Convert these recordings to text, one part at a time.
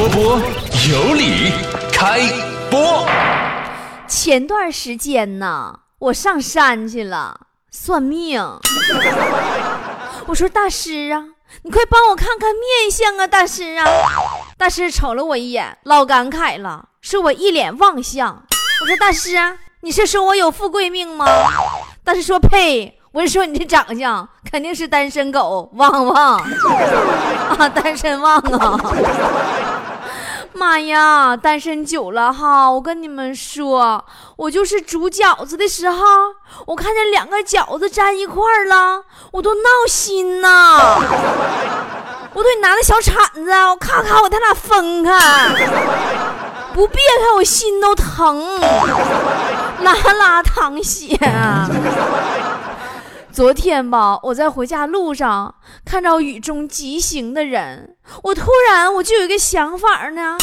波波有理，开播。前段时间呢，我上山去了算命。我说大师啊，你快帮我看看面相啊，大师啊！大师瞅了我一眼，老感慨了，说我一脸旺相。我说大师啊，你是说我有富贵命吗？大师说呸。我是说你这长相肯定是单身狗，旺旺啊，单身旺啊！妈呀，单身久了哈，我跟你们说，我就是煮饺子的时候，我看见两个饺子粘一块了，我都闹心呐！我得拿那小铲子，我咔咔，我他俩分开，不别开我心都疼，拉拉淌血。昨天吧，我在回家路上看到雨中疾行的人，我突然我就有一个想法呢。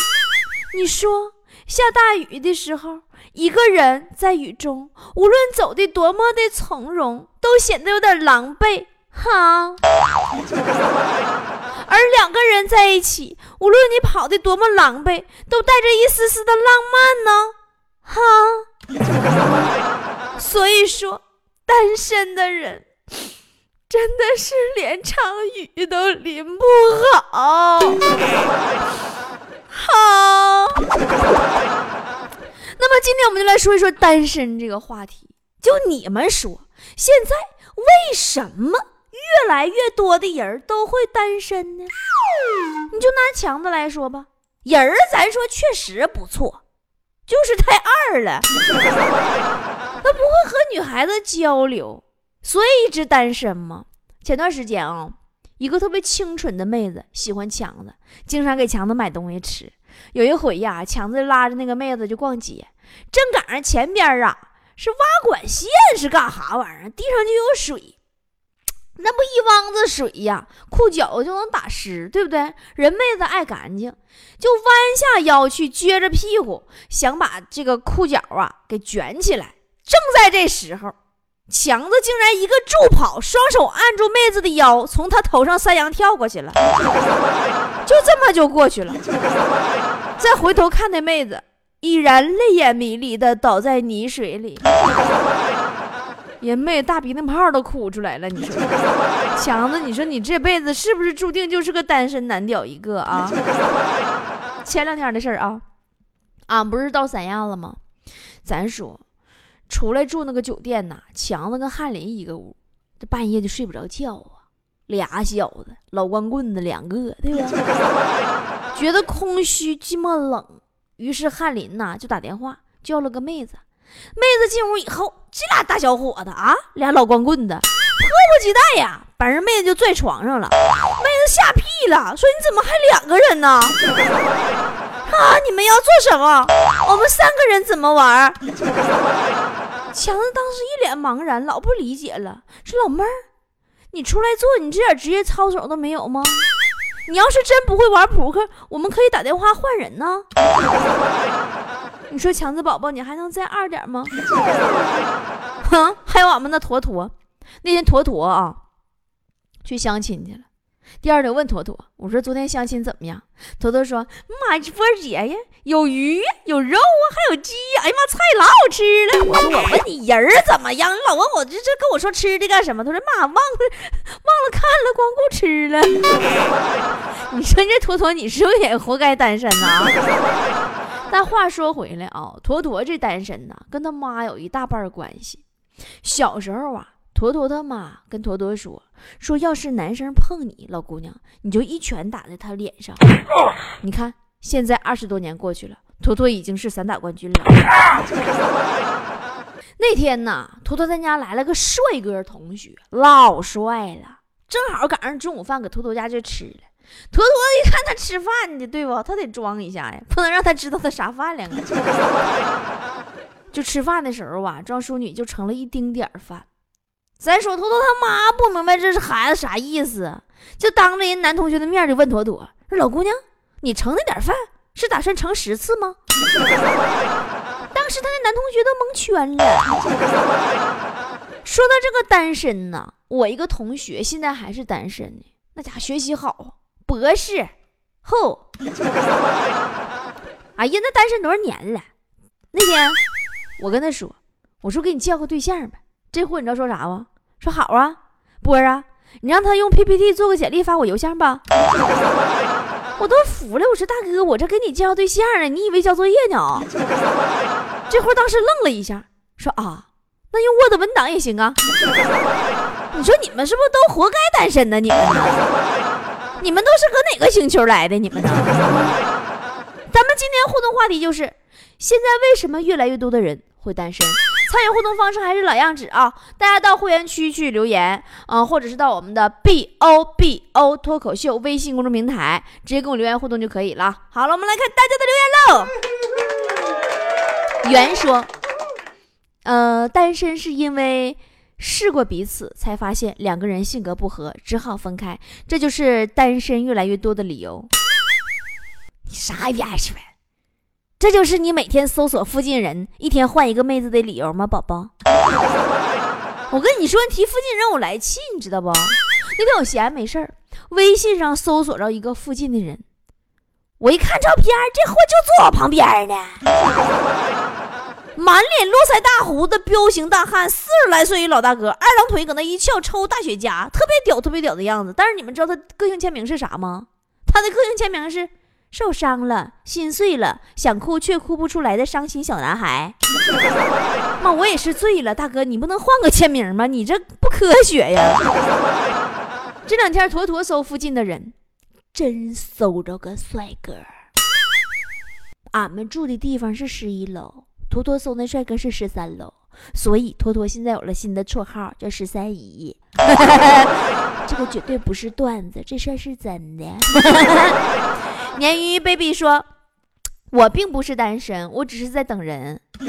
你说下大雨的时候，一个人在雨中，无论走的多么的从容，都显得有点狼狈，哈。而两个人在一起，无论你跑的多么狼狈，都带着一丝丝的浪漫呢，哈。所以说。单身的人真的是连场雨都淋不好。好，那么今天我们就来说一说单身这个话题。就你们说，现在为什么越来越多的人都会单身呢？你就拿强子来说吧，人儿咱说确实不错，就是太二了。他不会和女孩子交流，所以一直单身吗？前段时间啊，一个特别清纯的妹子喜欢强子，经常给强子买东西吃。有一回呀，强子拉着那个妹子就逛街，正赶上前边啊是挖管线是干啥玩意儿，地上就有水，那不一汪子水呀，裤脚就能打湿，对不对？人妹子爱干净，就弯下腰去撅着屁股，想把这个裤脚啊给卷起来。正在这时候，强子竟然一个助跑，双手按住妹子的腰，从她头上三羊跳过去了，就这么就过去了。再回头看那妹子，依然泪眼迷离的倒在泥水里，人妹大鼻涕泡都哭出来了。你说，强子，你说你这辈子是不是注定就是个单身男屌一个啊？前两天的事儿啊，俺不是到三亚了吗？咱说。出来住那个酒店呐，强子跟翰林一个屋，这半夜就睡不着觉啊。俩小子，老光棍子两个，对吧？觉得空虚寂寞冷，于是翰林呐就打电话叫了个妹子。妹子进屋以后，这俩大小伙子啊，俩老光棍子，迫不及待呀，把人妹子就拽床上了。妹子吓屁了，说你怎么还两个人呢？啊，你们要做什么？我们三个人怎么玩？强子当时一脸茫然，老不理解了，说：“老妹儿，你出来做，你这点职业操守都没有吗？你要是真不会玩扑克，我们可以打电话换人呢。你说强子宝宝，你还能再二点吗？哼，还有俺们那坨坨，那天坨坨啊，去相亲去了。”第二天问坨坨：“我说昨天相亲怎么样？”坨坨说：“妈呀，波儿姐呀，有鱼，有肉啊，还有鸡呀。哎呀妈，菜老好吃了。”我说：“我问你人儿怎么样？你老问我这这跟我说吃的干什么？”他说：“妈，忘了忘了看了，光顾吃了。”你说这坨坨，你是不是也活该单身呐？但话说回来啊，坨坨这单身呢，跟他妈有一大半关系。小时候啊。坨坨他妈跟坨坨说：“说要是男生碰你，老姑娘，你就一拳打在他脸上。你看，现在二十多年过去了，坨坨已经是散打冠军了。那天呢，坨坨他家来了个帅哥同学，老帅了，正好赶上中午饭，搁坨坨家就吃了。坨坨一看他吃饭呢，对不？他得装一下呀，不能让他知道他啥饭量啊。就吃饭的时候啊，装淑女就盛了一丁点儿饭。”咱说，坨坨他妈不明白这是孩子啥意思，就当着人男同学的面就问妥妥说：“老姑娘，你盛那点饭是打算盛十次吗？” 当时他那男同学都蒙圈了。说到这个单身呢，我一个同学现在还是单身呢，那家伙学习好，博士后。哎呀，那单身多少年了？那天我跟他说，我说给你介绍个对象呗。这货你知道说啥不？说好啊，波儿啊，你让他用 PPT 做个简历发我邮箱吧。我都服了，我说大哥，我这给你介绍对象呢，你以为交作业呢？这货当时愣了一下，说啊，那用 Word 文档也行啊。你说你们是不是都活该单身呢？你们？你们都是搁哪个星球来的？你们呢？咱们今天互动话题就是：现在为什么越来越多的人会单身？参与互动方式还是老样子啊！大家到会员区去留言啊，或者是到我们的 B O B O 脱口秀微信公众平台直接跟我留言互动就可以了。好了，我们来看大家的留言喽。袁说：“呃，单身是因为试过彼此，才发现两个人性格不合，只好分开，这就是单身越来越多的理由。”你啥也别说。这就是你每天搜索附近人，一天换一个妹子的理由吗，宝宝？我跟你说，你提附近人我来气，你知道不？那天我闲没事儿，微信上搜索着一个附近的人，我一看照片，这货就坐我旁边呢，满脸络腮大胡子，彪形大汉，四十来岁一老大哥，二郎腿搁那一翘，抽大雪茄，特别屌，特别屌的样子。但是你们知道他个性签名是啥吗？他的个性签名是。受伤了，心碎了，想哭却哭不出来的伤心小男孩。妈，我也是醉了，大哥，你不能换个签名吗？你这不科学呀！这两天坨坨搜附近的人，真搜着个帅哥。俺们住的地方是十一楼，坨坨搜那帅哥是十三楼，所以坨坨现在有了新的绰号，叫十三姨。这个绝对不是段子，这事儿是真的。鲶鱼 baby 说：“我并不是单身，我只是在等人。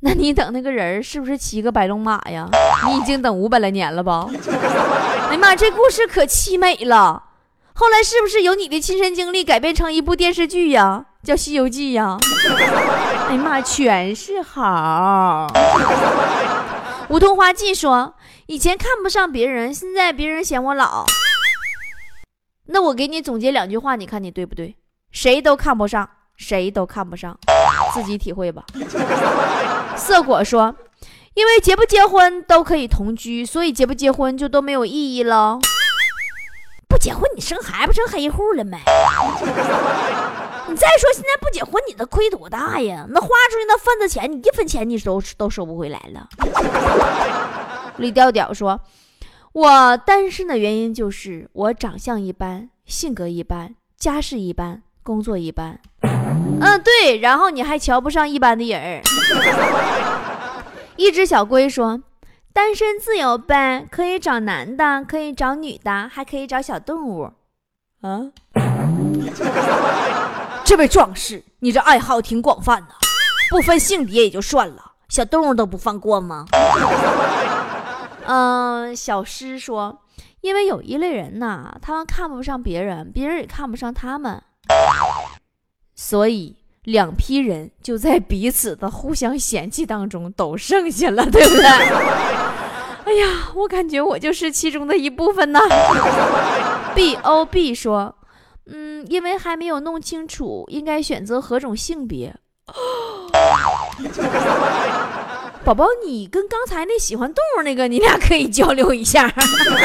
那你等那个人是不是骑个白龙马呀？你已经等五百来年了吧？哎呀妈，这故事可凄美了。后来是不是由你的亲身经历改编成一部电视剧呀？叫《西游记》呀？哎呀妈，全是好。梧桐花季说：以前看不上别人，现在别人嫌我老。”那我给你总结两句话，你看你对不对？谁都看不上，谁都看不上，自己体会吧。色果说，因为结不结婚都可以同居，所以结不结婚就都没有意义了。不结婚你生孩子不成黑户了没？你再说现在不结婚你的亏多大呀？那花出去那份子钱，你一分钱你都都收不回来了。李调调说。我单身的原因就是我长相一般，性格一般，家世一般，工作一般。嗯，对，然后你还瞧不上一般的人儿。一只小龟说：“单身自由呗，可以找男的，可以找女的，还可以找小动物。”啊，这位壮士，你这爱好挺广泛呐，不分性别也就算了，小动物都不放过吗？嗯，小诗说，因为有一类人呐，他们看不上别人，别人也看不上他们，所以两批人就在彼此的互相嫌弃当中都剩下了，对不对？哎呀，我感觉我就是其中的一部分呢。B O B 说，嗯，因为还没有弄清楚应该选择何种性别。宝宝，你跟刚才那喜欢动物那个，你俩可以交流一下。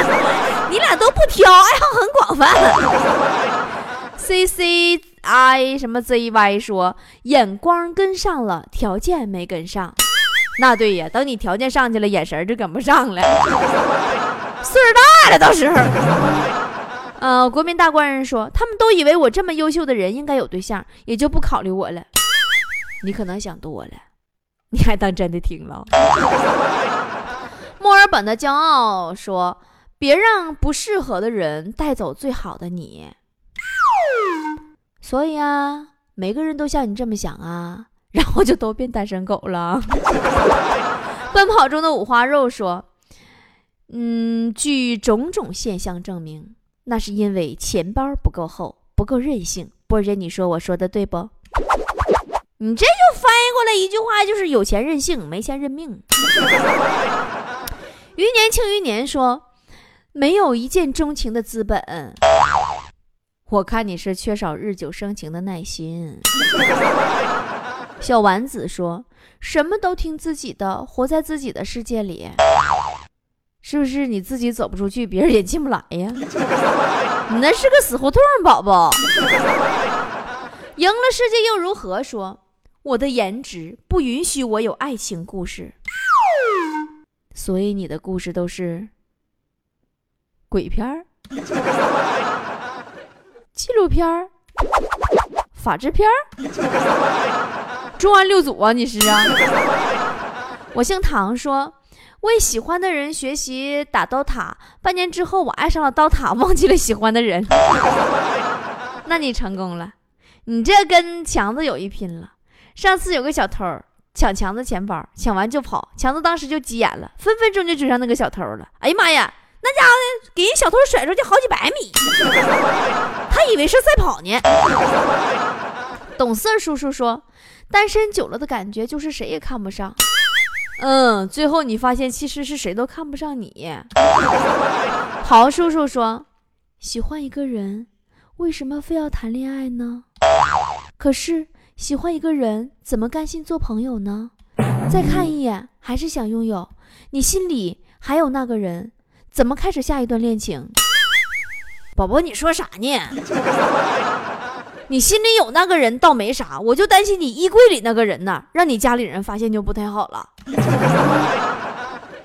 你俩都不挑，爱好很广泛。C C I 什么 Z Y 说，眼光跟上了，条件没跟上。那对呀，等你条件上去了，眼神就跟不上了。岁数大了，到时候。呃，国民大官人说，他们都以为我这么优秀的人应该有对象，也就不考虑我了。你可能想多了。你还当真的听了？墨尔本的骄傲说：“别让不适合的人带走最好的你。”所以啊，每个人都像你这么想啊，然后就都变单身狗了。奔跑中的五花肉说：“嗯，据种种现象证明，那是因为钱包不够厚，不够任性。”波姐，你说我说的对不？你这就翻译过来一句话，就是有钱任性，没钱认命。余年庆余年说，没有一见钟情的资本。我看你是缺少日久生情的耐心。小丸子说：“什么都听自己的，活在自己的世界里，是不是你自己走不出去，别人也进不来呀？你那是个死胡同，宝宝。赢了世界又如何？说我的颜值不允许我有爱情故事，所以你的故事都是鬼片儿、纪录片儿、法制片儿。”重案六组啊，你是啊？我姓唐，说为喜欢的人学习打刀塔，半年之后我爱上了刀塔，忘记了喜欢的人。那你成功了，你这跟强子有一拼了。上次有个小偷抢强子钱包，抢完就跑，强子当时就急眼了，分分钟就追上那个小偷了。哎呀妈呀，那家伙给人小偷甩出去好几百米，他以为是赛跑呢。懂事叔叔说。单身久了的感觉就是谁也看不上，嗯，最后你发现其实是谁都看不上你。好叔叔说，喜欢一个人，为什么非要谈恋爱呢？可是喜欢一个人，怎么甘心做朋友呢？再看一眼还是想拥有，你心里还有那个人，怎么开始下一段恋情？宝宝，你说啥呢？你心里有那个人倒没啥，我就担心你衣柜里那个人呢，让你家里人发现就不太好了。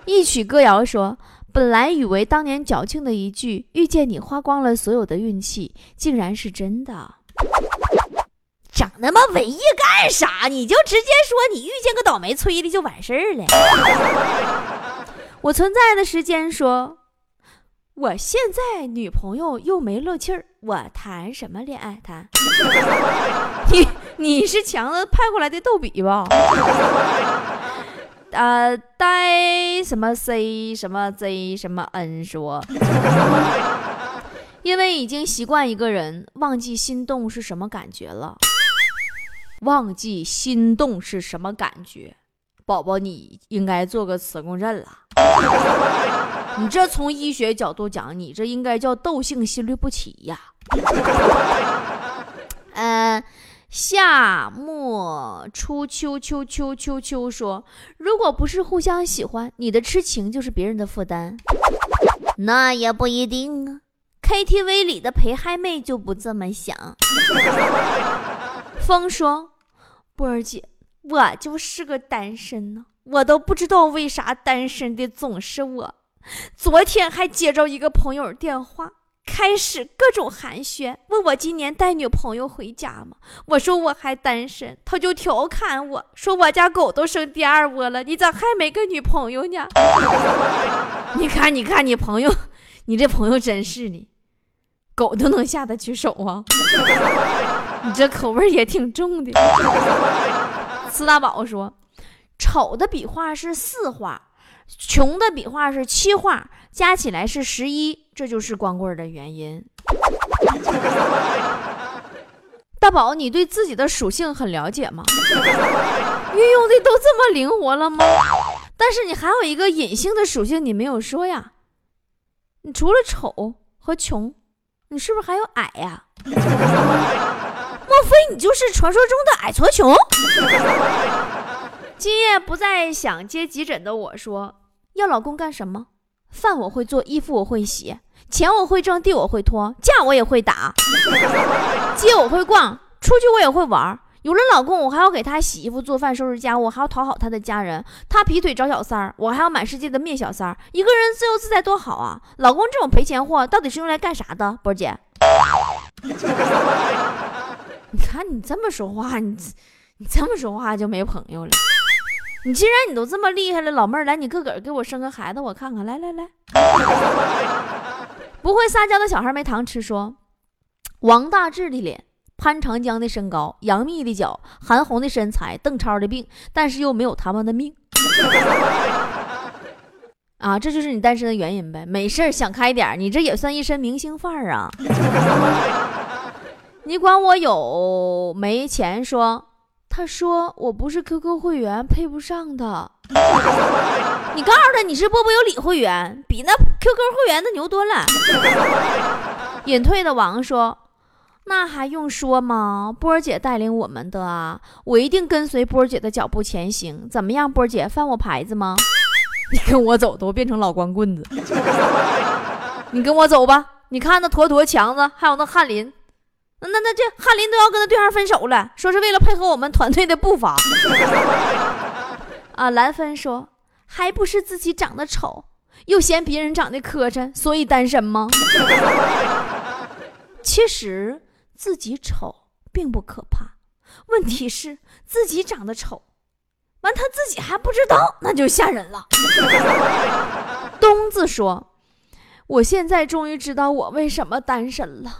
一曲歌谣说：“本来以为当年矫情的一句‘遇见你花光了所有的运气’，竟然是真的。”整那么文艺干啥？你就直接说你遇见个倒霉催的就完事儿了。我存在的时间说。我现在女朋友又没乐气儿，我谈什么恋爱谈？你你是强子派过来的逗比吧？呃，呆什么 C 什么 Z 什么 N 说，因为已经习惯一个人，忘记心动是什么感觉了。忘记心动是什么感觉？宝宝，你应该做个磁共振了。你这从医学角度讲，你这应该叫窦性心律不齐呀。嗯，夏末初秋秋秋秋秋说，如果不是互相喜欢，你的痴情就是别人的负担。那也不一定啊，KTV 里的陪嗨妹就不这么想。风说，波儿姐，我就是个单身呢，我都不知道为啥单身的总是我。昨天还接着一个朋友电话，开始各种寒暄，问我今年带女朋友回家吗？我说我还单身，他就调侃我说我家狗都生第二窝了，你咋还没个女朋友呢？你看，你看，你朋友，你这朋友真是的，狗都能下得去手啊！你这口味也挺重的。四大宝说，丑的笔画是四画。穷的笔画是七画，加起来是十一，这就是光棍的原因。大宝，你对自己的属性很了解吗？运用的都这么灵活了吗？但是你还有一个隐性的属性，你没有说呀。你除了丑和穷，你是不是还有矮呀？莫非你就是传说中的矮矬穷？今夜不再想接急诊的我说：“要老公干什么？饭我会做，衣服我会洗，钱我会挣，地我会拖，架我也会打，街我会逛，出去我也会玩。有了老公，我还要给他洗衣服、做饭、收拾家务，还要讨好他的家人。他劈腿找小三儿，我还要满世界的灭小三儿。一个人自由自在多好啊！老公这种赔钱货，到底是用来干啥的？波姐，你看你这么说话，你你这么说话就没朋友了。”你既然你都这么厉害了，老妹儿，来，你个个给我生个孩子，我看看。来来来，不会撒娇的小孩没糖吃。说，王大治的脸，潘长江的身高，杨幂的脚，韩红的身材，邓超的病，但是又没有他们的命。啊，这就是你单身的原因呗？没事，想开点，你这也算一身明星范儿啊。你管我有没钱说？他说：“我不是 QQ 会员，配不上的。你告诉他你是波波有理会员，比那 QQ 会员的牛多了。”隐退的王说：“那还用说吗？波儿姐带领我们的，我一定跟随波儿姐的脚步前行。怎么样，波儿姐翻我牌子吗？你跟我走，都变成老光棍子。你跟我走吧。你看那坨坨强子，还有那翰林，那那那这翰林都要跟他对象分手了，说是为了配合我们团队的步伐。啊，兰芬说，还不是自己长得丑，又嫌别人长得磕碜，所以单身吗？其实。自己丑并不可怕，问题是自己长得丑，完他自己还不知道，那就吓人了。东子说：“我现在终于知道我为什么单身了。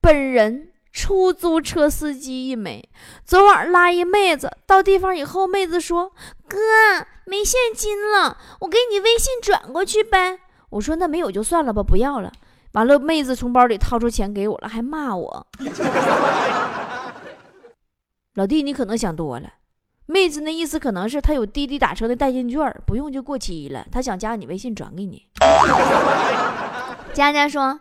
本人出租车司机一枚，昨晚拉一妹子到地方以后，妹子说：‘哥，没现金了，我给你微信转过去呗。’我说：‘那没有就算了吧，不要了。’”完了，妹子从包里掏出钱给我了，还骂我。老弟，你可能想多了。妹子那意思可能是她有滴滴打车的代金券，不用就过期了。她想加你微信转给你。佳佳说。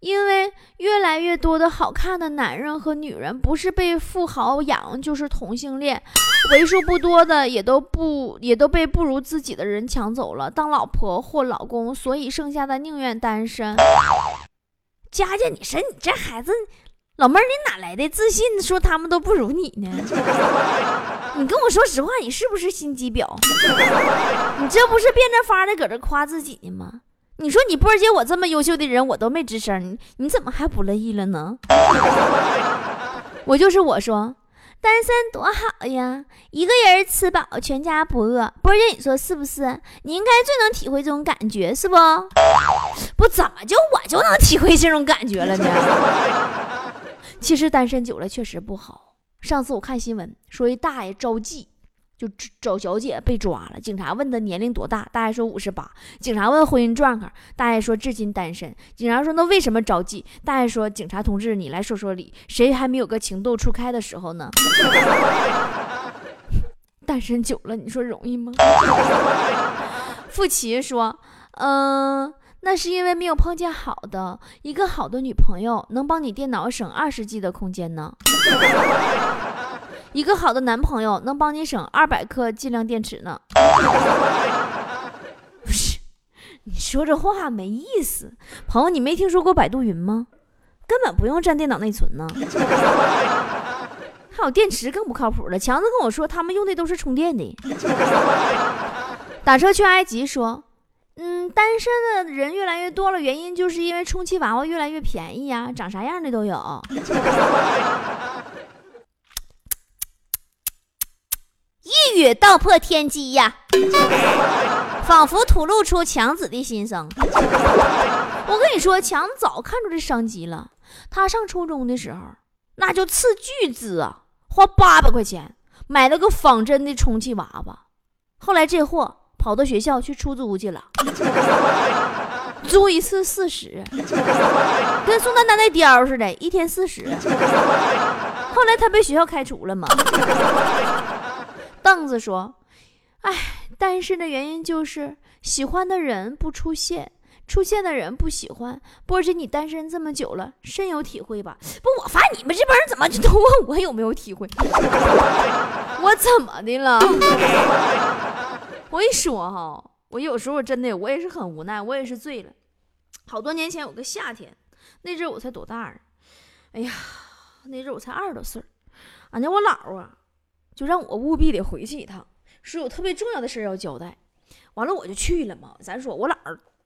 因为越来越多的好看的男人和女人，不是被富豪养，就是同性恋，为数不多的也都不也都被不如自己的人抢走了，当老婆或老公，所以剩下的宁愿单身。佳佳，你说你这孩子，老妹儿，你哪来的自信，说他们都不如你呢？你跟我说实话，你是不是心机婊？你这不是变着法的搁这夸自己呢吗？你说你波儿姐，我这么优秀的人，我都没吱声，你你怎么还不乐意了呢？我就是我说，单身多好呀，一个人吃饱，全家不饿。波姐，你说是不是？你应该最能体会这种感觉，是不？不，怎么就我就能体会这种感觉了呢？其实单身久了确实不好。上次我看新闻说一大爷招妓。就找小姐被抓了，警察问他年龄多大，大爷说五十八。警察问婚姻状况，大爷说至今单身。警察说那为什么着急？大爷说警察同志，你来说说理，谁还没有个情窦初开的时候呢？单身久了，你说容易吗？付琪说，嗯，那是因为没有碰见好的，一个好的女朋友能帮你电脑省二十 G 的空间呢。一个好的男朋友能帮你省二百克计量电池呢。不是，你说这话没意思。朋友，你没听说过百度云吗？根本不用占电脑内存呢。还有电池更不靠谱了。强子跟我说，他们用的都是充电的。打车去埃及说，嗯，单身的人越来越多了，原因就是因为充气娃娃越来越便宜呀，长啥样的都有。一语道破天机呀，仿佛吐露出强子的心声。我跟你说，强子早看出这商机了。他上初中的时候，那就斥巨资啊，花八百块钱买了个仿真的充气娃娃。后来这货跑到学校去出租去了，租一次四十，跟宋丹丹那貂似的，一天四十。后来他被学校开除了嘛。凳子说：“哎，单身的原因就是喜欢的人不出现，出现的人不喜欢。波姐，你单身这么久了，深有体会吧？不，我发现你们这帮人怎么就都 问我有没有体会？我怎么的了？我跟你说哈，我有时候真的，我也是很无奈，我也是醉了。好多年前有个夏天，那阵我才多大啊？哎呀，那阵我才二十多岁俺家我姥啊。”就让我务必得回去一趟，说有特别重要的事要交代。完了我就去了嘛。咱说我姥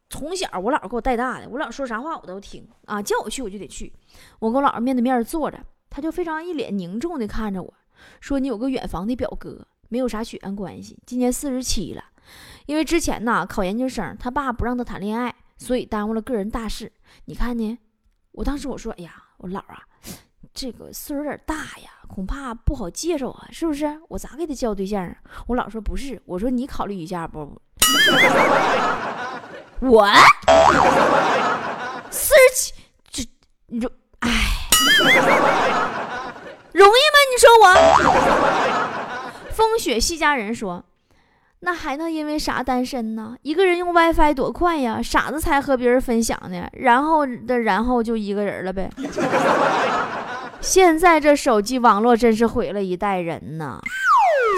从小我姥给我带大的，我姥说啥话我都听啊，叫我去我就得去。我跟我姥面对面坐着，他就非常一脸凝重的看着我说：“你有个远房的表哥，没有啥血缘关系，今年四十七了。因为之前呢考研究生，他爸不让他谈恋爱，所以耽误了个人大事。你看呢？我当时我说：哎呀，我姥啊。”这个岁数有点大呀，恐怕不好介绍啊，是不是？我咋给他介绍对象啊？我老说不是，我说你考虑一下不？我四十七，这你说，哎，容易吗？你说我？风雪系家人说，那还能因为啥单身呢？一个人用 WiFi 多快呀，傻子才和别人分享呢。然后的然后就一个人了呗。现在这手机网络真是毁了一代人呐，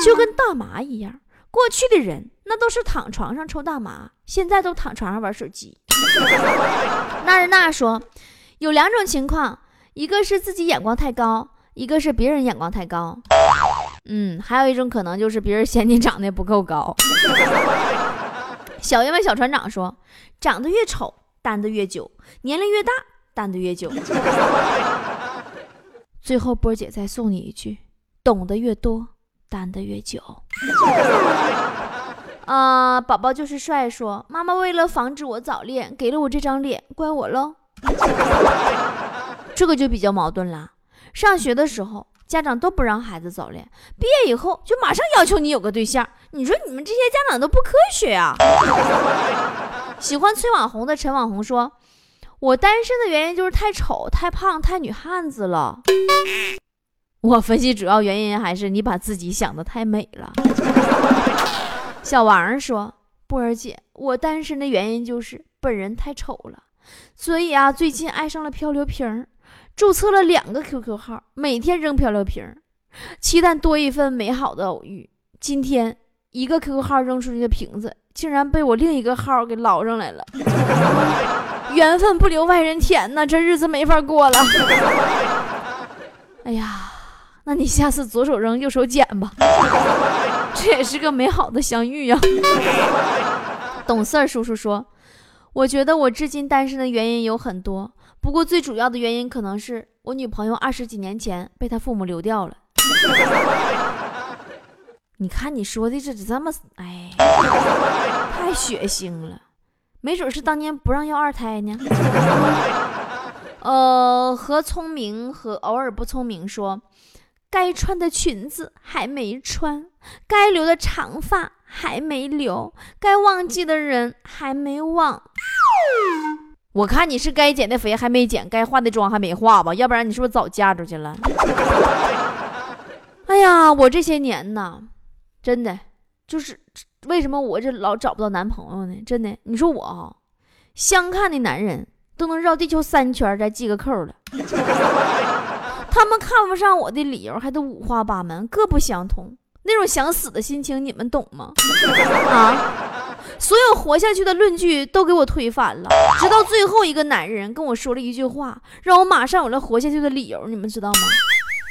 就跟大麻一样。过去的人那都是躺床上抽大麻，现在都躺床上玩手机。那日娜说，有两种情况，一个是自己眼光太高，一个是别人眼光太高。嗯，还有一种可能就是别人嫌你长得不够高。小爷们小船长说，长得越丑单的越久，年龄越大单的越久。最后波姐再送你一句，懂得越多。担得越久，啊，宝宝就是帅。说妈妈为了防止我早恋，给了我这张脸，怪我喽。这个就比较矛盾啦。上学的时候，家长都不让孩子早恋；毕业以后，就马上要求你有个对象。你说你们这些家长都不科学啊！喜欢催网红的陈网红说：“我单身的原因就是太丑、太胖、太女汉子了。”我分析主要原因还是你把自己想的太美了。小王说：“波儿姐，我单身的原因就是本人太丑了，所以啊，最近爱上了漂流瓶，注册了两个 QQ 号，每天扔漂流瓶，期待多一份美好的偶遇。今天一个 QQ 号扔出去的瓶子，竟然被我另一个号给捞上来了。缘分不留外人田呐，这日子没法过了。哎呀！”那你下次左手扔，右手捡吧，这也是个美好的相遇呀。懂事儿叔叔说：“我觉得我至今单身的原因有很多，不过最主要的原因可能是我女朋友二十几年前被他父母流掉了。”你看你说的这这么哎，太血腥了，没准是当年不让要二胎呢。呃，和聪明和偶尔不聪明说。该穿的裙子还没穿，该留的长发还没留，该忘记的人还没忘。我看你是该减的肥还没减，该化的妆还没化吧？要不然你是不是早嫁出去了？哎呀，我这些年呐，真的就是为什么我这老找不到男朋友呢？真的，你说我啊，相看的男人都能绕地球三圈再系个扣了。他们看不上我的理由还都五花八门，各不相同。那种想死的心情，你们懂吗？啊！所有活下去的论据都给我推翻了，直到最后一个男人跟我说了一句话，让我马上有了活下去的理由。你们知道吗？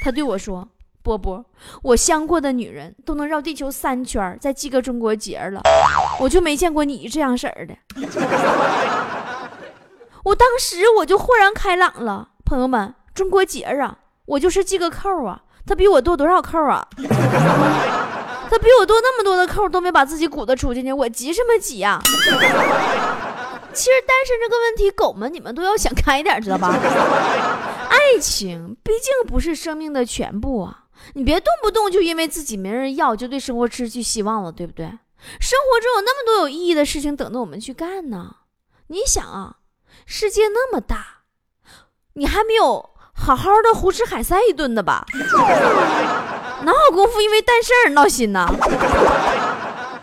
他对我说：“波波，我相过的女人都能绕地球三圈再系个中国结了，我就没见过你这样式儿的。”我当时我就豁然开朗了，朋友们，中国结啊！我就是系个扣啊，他比我多多少扣啊？他比我多那么多的扣，都没把自己鼓捣出去呢，我急什么急呀？其实单身这个问题，狗们你们都要想开点，知道吧？爱情毕竟不是生命的全部啊，你别动不动就因为自己没人要，就对生活失去希望了，对不对？生活中有那么多有意义的事情等着我们去干呢。你想啊，世界那么大，你还没有。好好的胡吃海塞一顿的吧，哪有功夫因为单身而闹心呢？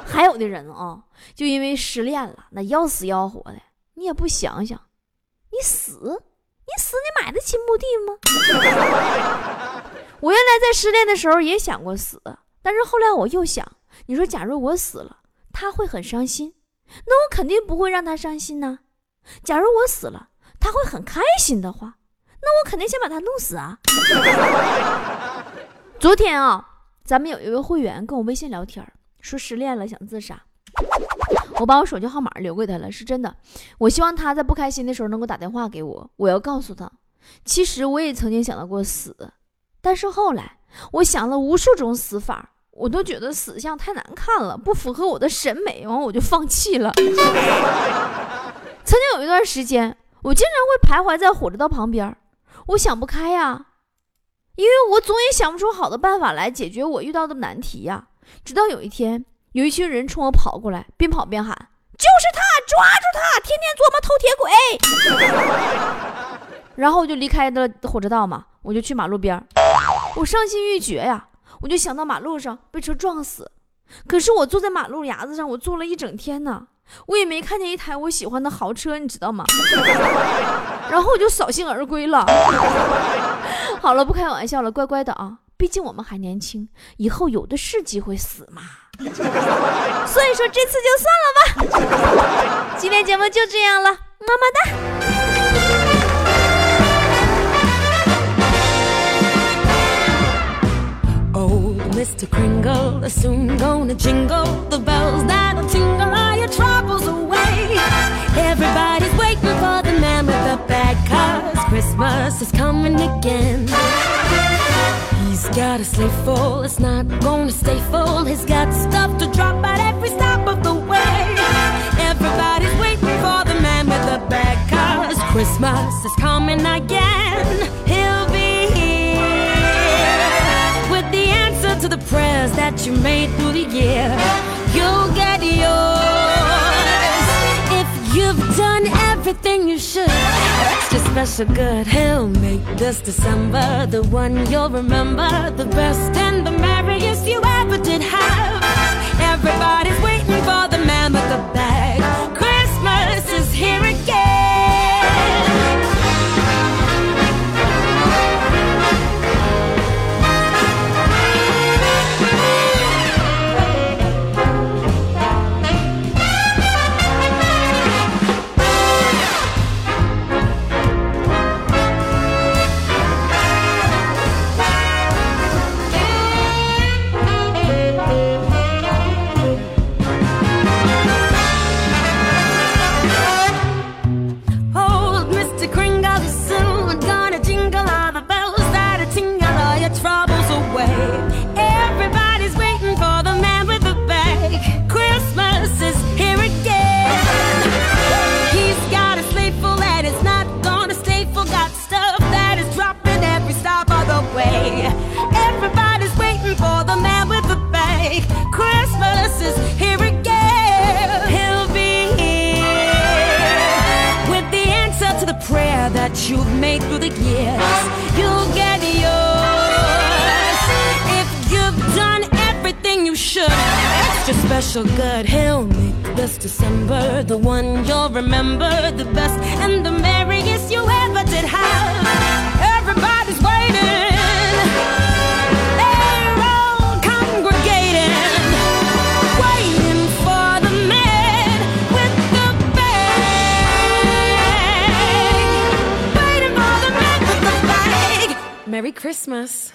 还有的人啊，就因为失恋了，那要死要活的，你也不想想，你死，你死，你买得起墓地吗？我原来在失恋的时候也想过死，但是后来我又想，你说假如我死了，他会很伤心，那我肯定不会让他伤心呢。假如我死了，他会很开心的话。那我肯定先把他弄死啊！昨天啊，咱们有一位会员跟我微信聊天，说失恋了想自杀，我把我手机号码留给他了，是真的。我希望他在不开心的时候能够打电话给我，我要告诉他，其实我也曾经想到过死，但是后来我想了无数种死法，我都觉得死相太难看了，不符合我的审美，完我就放弃了。曾经有一段时间，我经常会徘徊在火车道旁边。我想不开呀，因为我总也想不出好的办法来解决我遇到的难题呀。直到有一天，有一群人冲我跑过来，边跑边喊：“就是他，抓住他！天天琢磨偷铁轨。”然后我就离开了火车道嘛，我就去马路边儿我伤心欲绝呀，我就想到马路上被车撞死。可是我坐在马路牙子上，我坐了一整天呢。我也没看见一台我喜欢的豪车，你知道吗？然后我就扫兴而归了。好了，不开玩笑了，乖乖的啊，毕竟我们还年轻，以后有的是机会死嘛。所以说这次就算了吧。今天节目就这样了，么么哒。Mr. Kringle is soon gonna jingle the bells that'll tingle all your troubles away. Everybody's waiting for the man with the bag, cause Christmas is coming again. He's got a sleigh full, it's not gonna stay full. He's got stuff to drop at every stop of the way. Everybody's waiting for the man with the bag, cause Christmas is coming again. To the prayers that you made through the year. You'll get yours if you've done everything you should. Extra special good. He'll make this December the one you'll remember, the best and the merriest you ever did have. Everybody's waiting for the man with the bag. Special good. He'll make this December the one you'll remember, the best and the merriest you ever did have. Everybody's waiting. They're all congregating, waiting for the man with the bag. Waiting for the man with the bag. Merry Christmas.